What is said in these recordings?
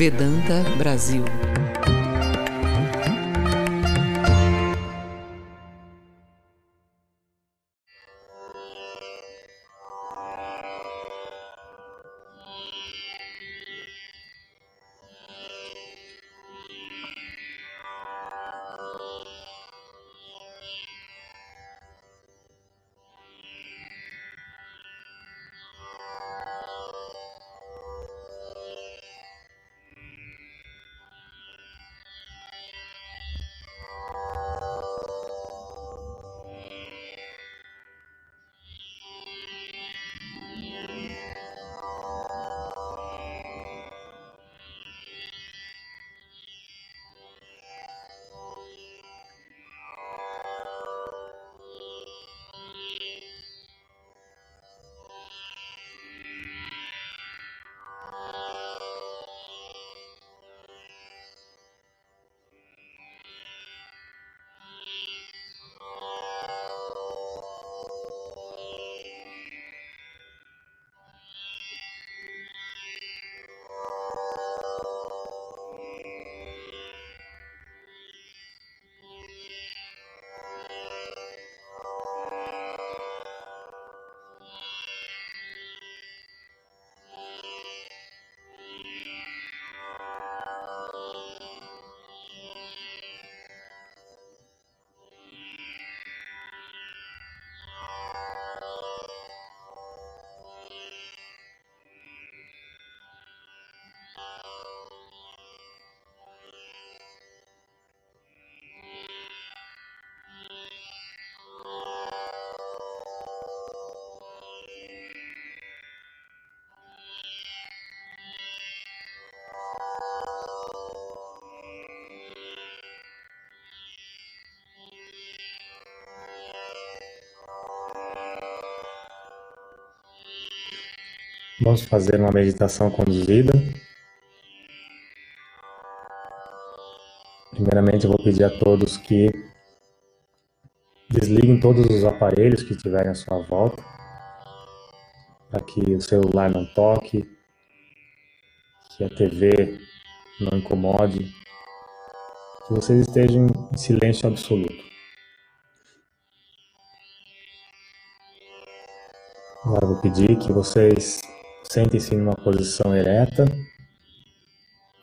Vedanta Brasil. Vamos fazer uma meditação conduzida. Primeiramente, eu vou pedir a todos que desliguem todos os aparelhos que estiverem à sua volta, para que o celular não toque, que a TV não incomode, que vocês estejam em silêncio absoluto. Agora vou pedir que vocês Sentem-se numa posição ereta,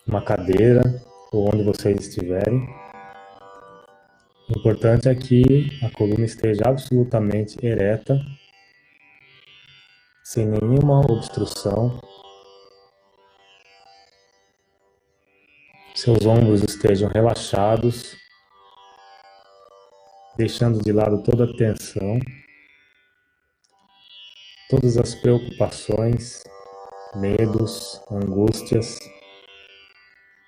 uma cadeira ou onde vocês estiverem. O importante é que a coluna esteja absolutamente ereta, sem nenhuma obstrução. Seus ombros estejam relaxados, deixando de lado toda a tensão, todas as preocupações medos, angústias.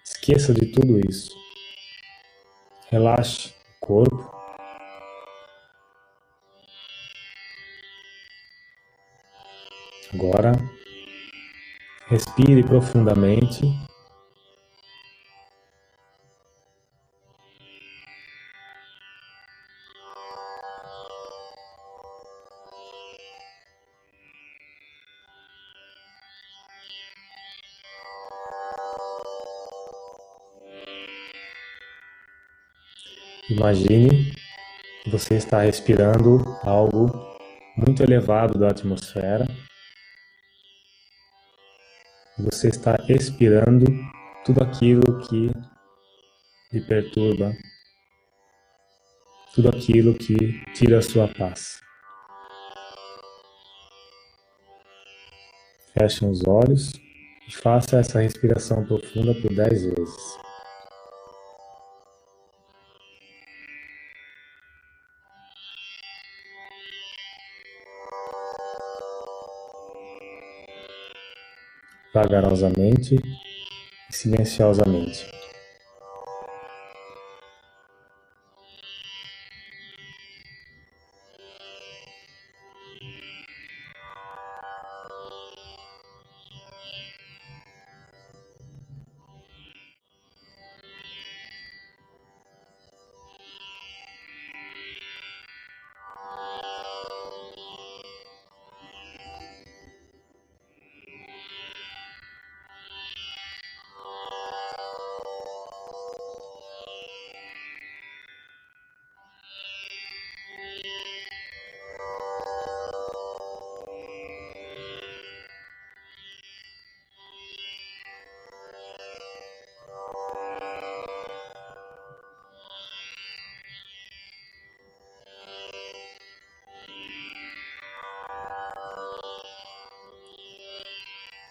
Esqueça de tudo isso. Relaxe o corpo. Agora, respire profundamente Imagine que você está respirando algo muito elevado da atmosfera. Você está expirando tudo aquilo que lhe perturba, tudo aquilo que tira a sua paz. Feche os olhos e faça essa respiração profunda por dez vezes. Vagarosamente e silenciosamente.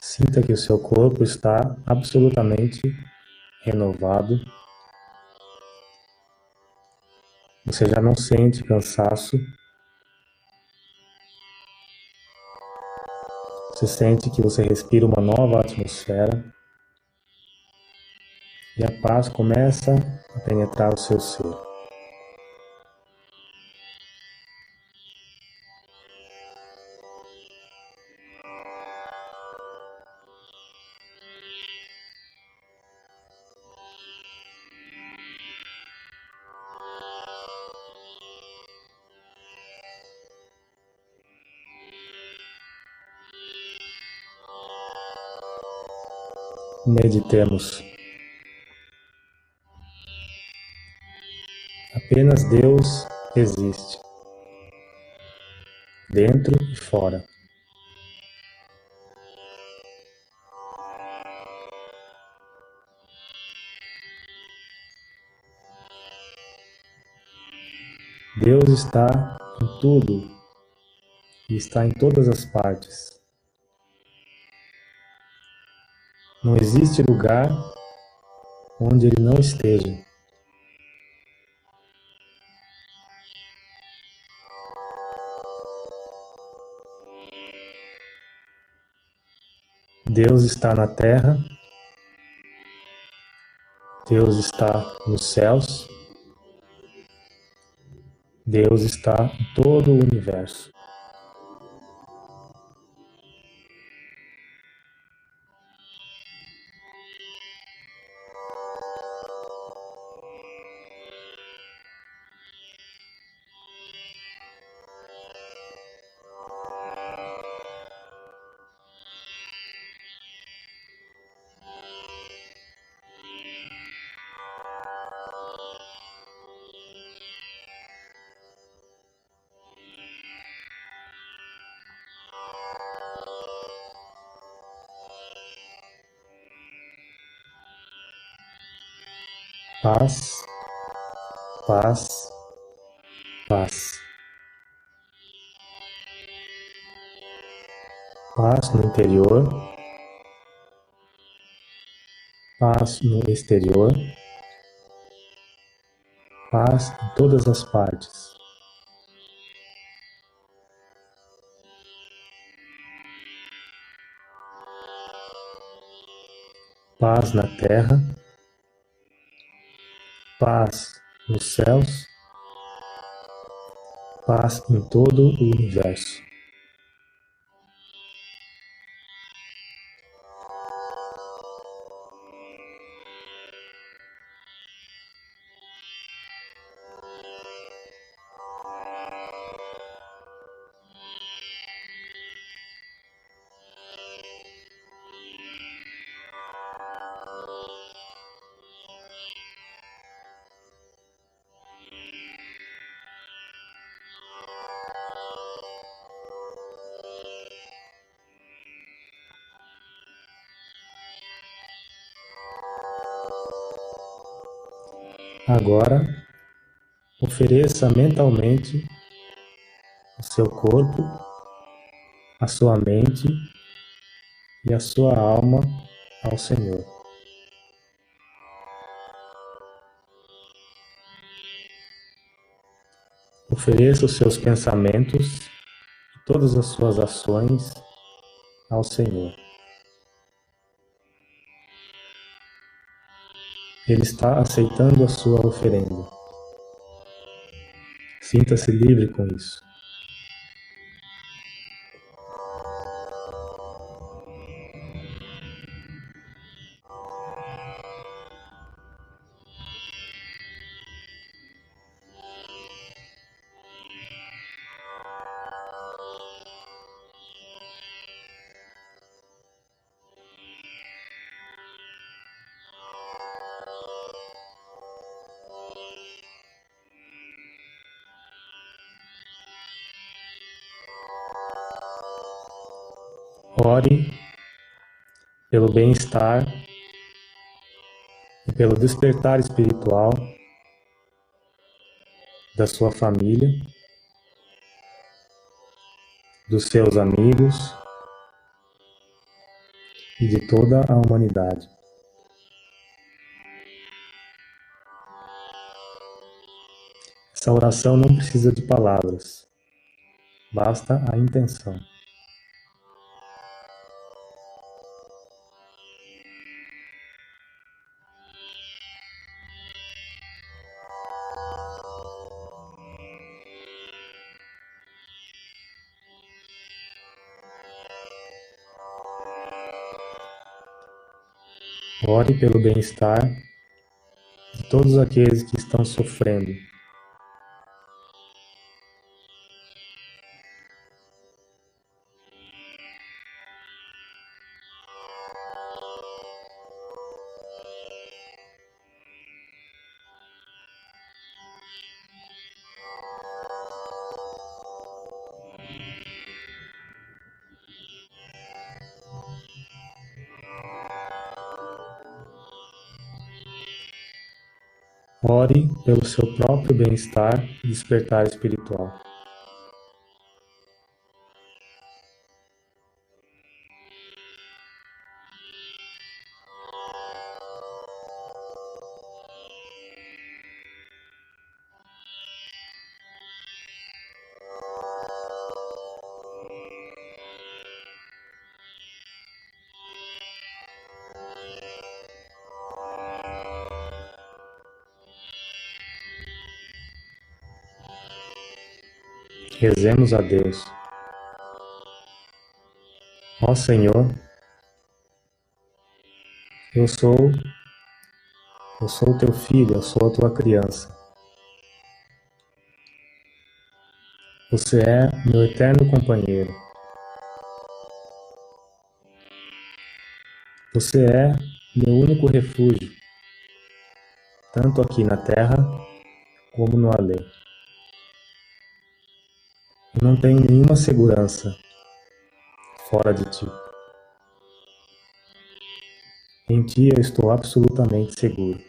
Sinta que o seu corpo está absolutamente renovado. Você já não sente cansaço. Você sente que você respira uma nova atmosfera. E a paz começa a penetrar o seu ser. Meditemos. Apenas Deus existe, dentro e fora. Deus está em tudo e está em todas as partes. Não existe lugar onde ele não esteja. Deus está na terra, Deus está nos céus, Deus está em todo o universo. Paz, paz, paz. Paz no interior, paz no exterior, paz em todas as partes. Paz na terra, céus, paz em todo o universo. Agora, ofereça mentalmente o seu corpo, a sua mente e a sua alma ao Senhor. Ofereça os seus pensamentos e todas as suas ações ao Senhor. Ele está aceitando a sua oferenda. Sinta-se livre com isso. Pelo bem-estar e pelo despertar espiritual da sua família, dos seus amigos e de toda a humanidade. Essa oração não precisa de palavras, basta a intenção. Ore pelo bem-estar de todos aqueles que estão sofrendo. Ore pelo seu próprio bem-estar e despertar espiritual. Rezemos a Deus. Ó Senhor, eu sou eu sou teu filho, eu sou a tua criança. Você é meu eterno companheiro. Você é meu único refúgio, tanto aqui na terra como no além. Não tenho nenhuma segurança fora de ti. Em ti eu estou absolutamente seguro.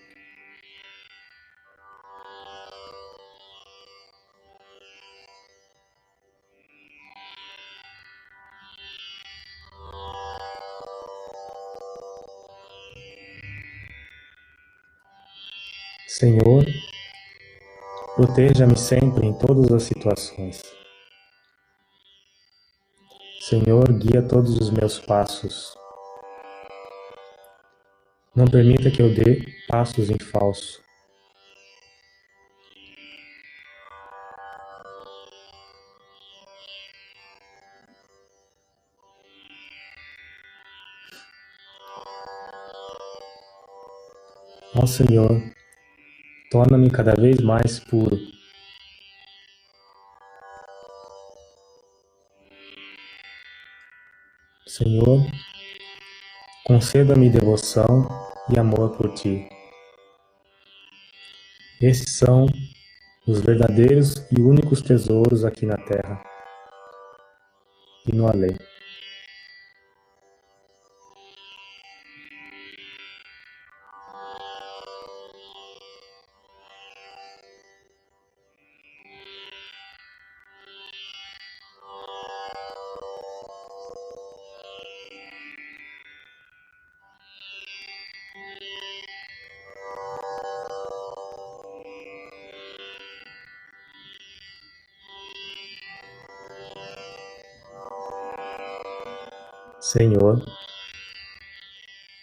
Senhor, proteja-me sempre em todas as situações. Senhor, guia todos os meus passos. Não permita que eu dê passos em falso. Ó Senhor, torna-me cada vez mais puro. Senhor, conceda-me devoção e amor por ti. Estes são os verdadeiros e únicos tesouros aqui na terra e no além. Senhor,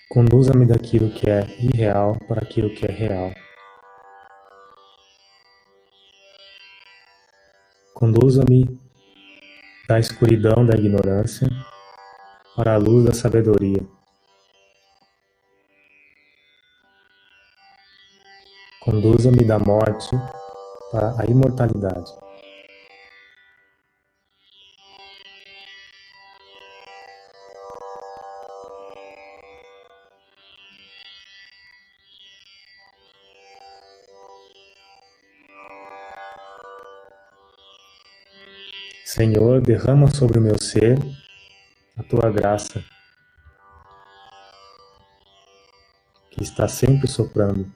conduza-me daquilo que é irreal para aquilo que é real. Conduza-me da escuridão da ignorância para a luz da sabedoria. Conduza-me da morte para a imortalidade. Senhor, derrama sobre o meu ser a tua graça, que está sempre soprando.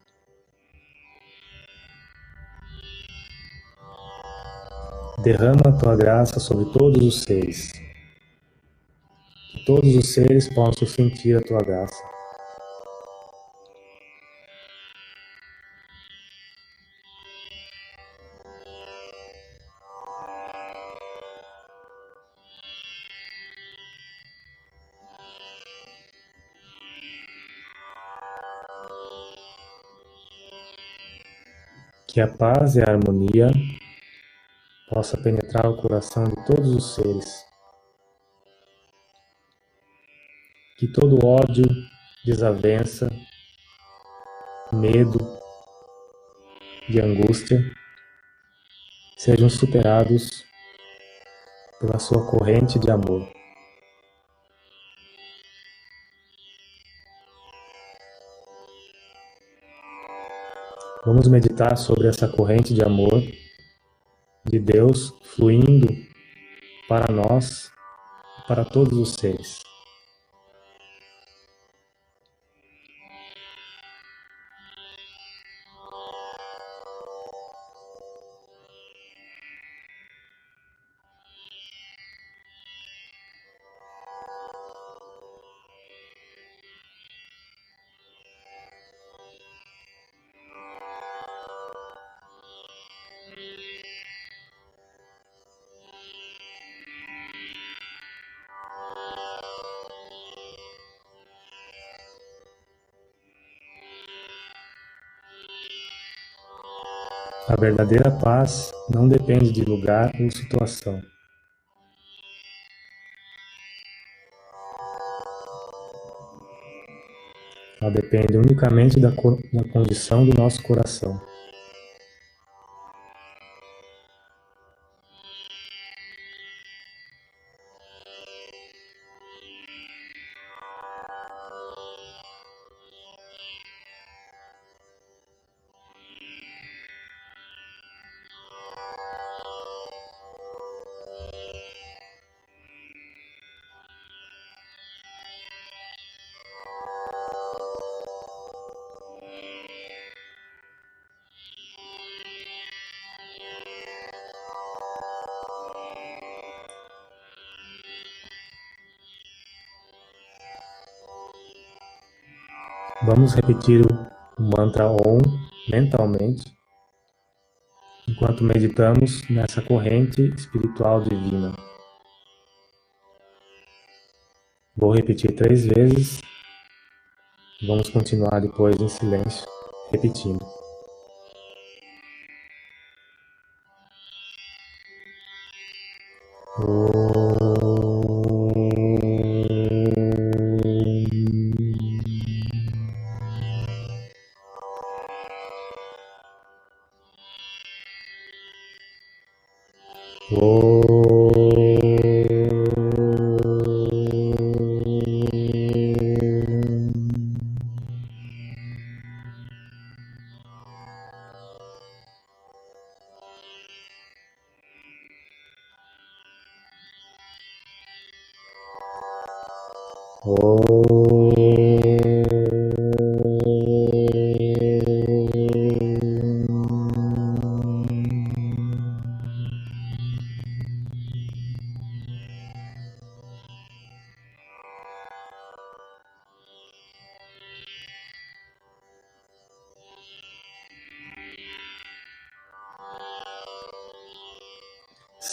Derrama a tua graça sobre todos os seres, que todos os seres possam sentir a tua graça. Que a paz e a harmonia possa penetrar o coração de todos os seres. Que todo ódio, desavença, medo e angústia sejam superados pela sua corrente de amor. Vamos meditar sobre essa corrente de amor de Deus fluindo para nós, para todos os seres. A verdadeira paz não depende de lugar ou situação. Ela depende unicamente da, da condição do nosso coração. Vamos repetir o mantra OM mentalmente enquanto meditamos nessa corrente espiritual divina. Vou repetir três vezes. Vamos continuar depois em silêncio, repetindo.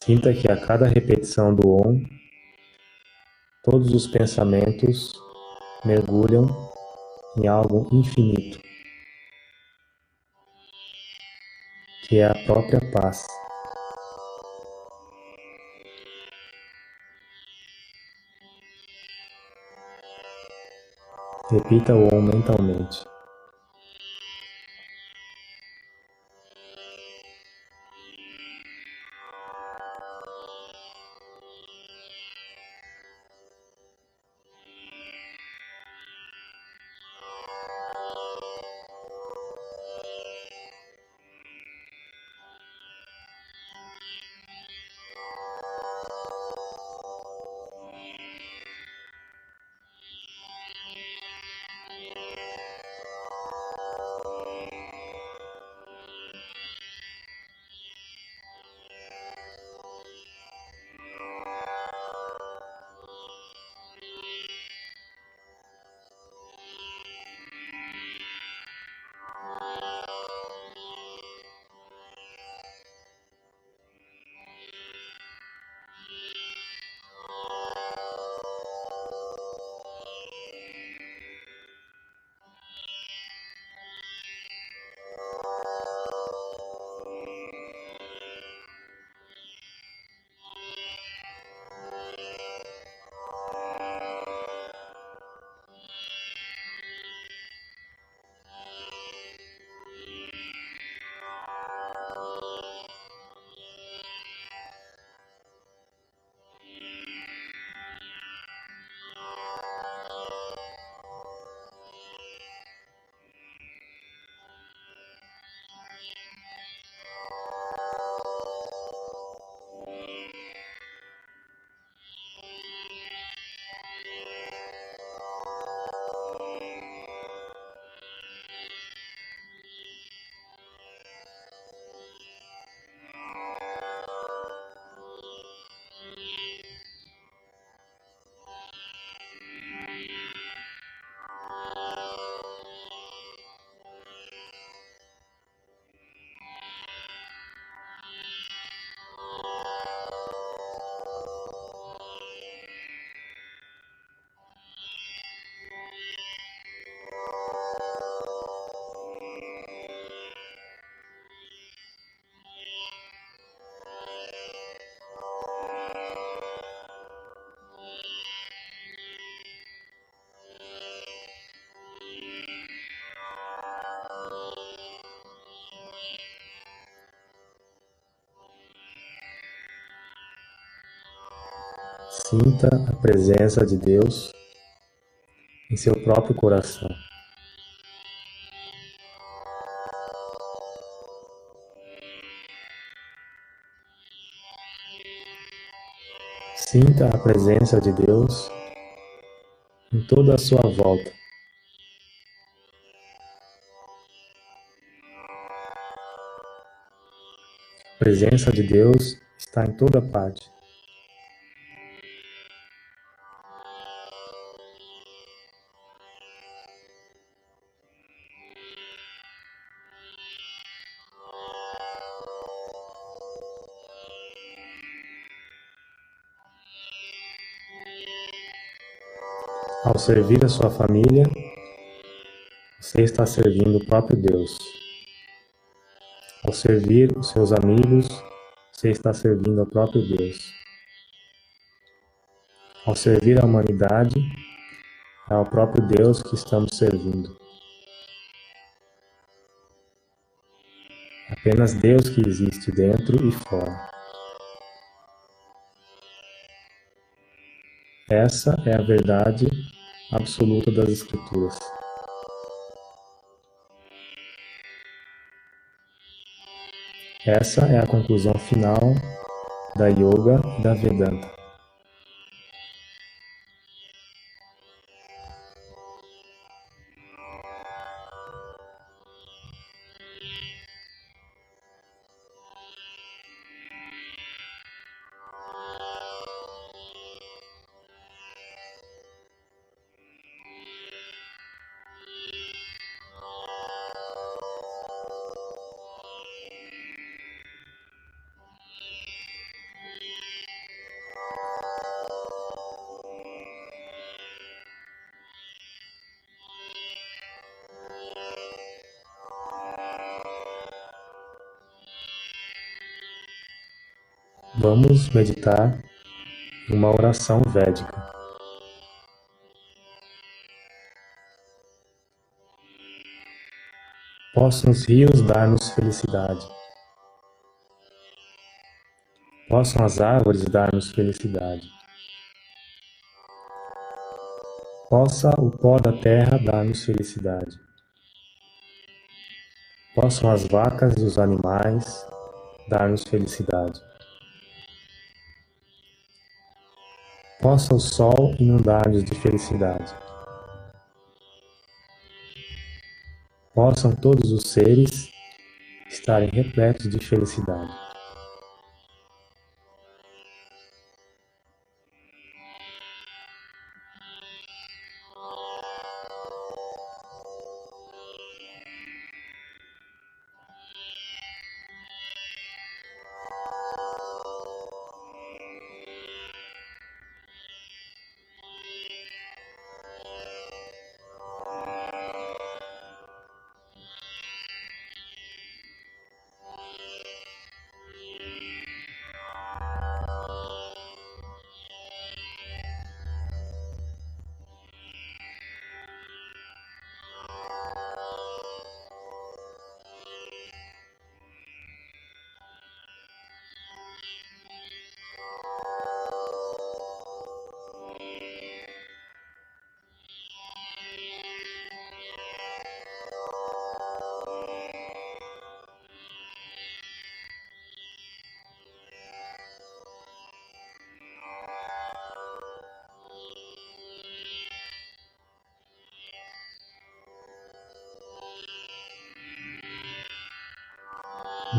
Sinta que a cada repetição do Om, todos os pensamentos mergulham em algo infinito, que é a própria paz. Repita o Om mentalmente. Sinta a presença de Deus em seu próprio coração. Sinta a presença de Deus em toda a sua volta. A presença de Deus está em toda parte. Ao servir a sua família, você está servindo o próprio Deus. Ao servir os seus amigos, você está servindo ao próprio Deus. Ao servir a humanidade, é ao próprio Deus que estamos servindo. Apenas Deus que existe dentro e fora. Essa é a verdade absoluta das Escrituras. Essa é a conclusão final da Yoga da Vedanta. Vamos meditar uma oração védica. Possam os rios dar-nos felicidade. Possam as árvores dar-nos felicidade. Possa o pó da terra dar-nos felicidade. Possam as vacas e os animais dar-nos felicidade. Possa o sol inundar-nos de felicidade. Possam todos os seres estarem repletos de felicidade.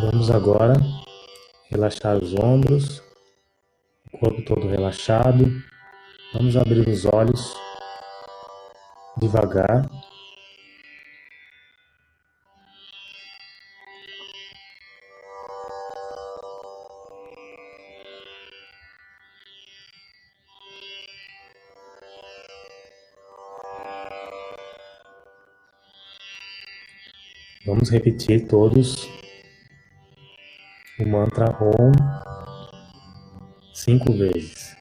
Vamos agora relaxar os ombros, o corpo todo relaxado. Vamos abrir os olhos devagar. Vamos repetir todos mantra Om cinco vezes.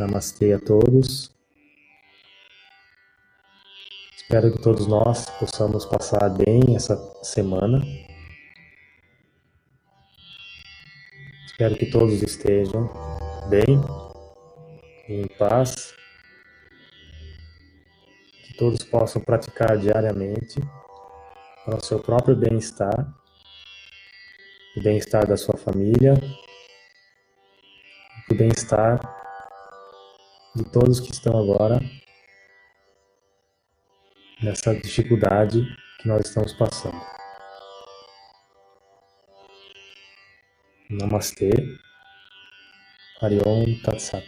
Namastê a todos. Espero que todos nós possamos passar bem essa semana. Espero que todos estejam bem, em paz, que todos possam praticar diariamente para o seu próprio bem-estar, o bem-estar da sua família, o bem-estar de todos que estão agora nessa dificuldade que nós estamos passando. Namastê. Hariom Tatsat.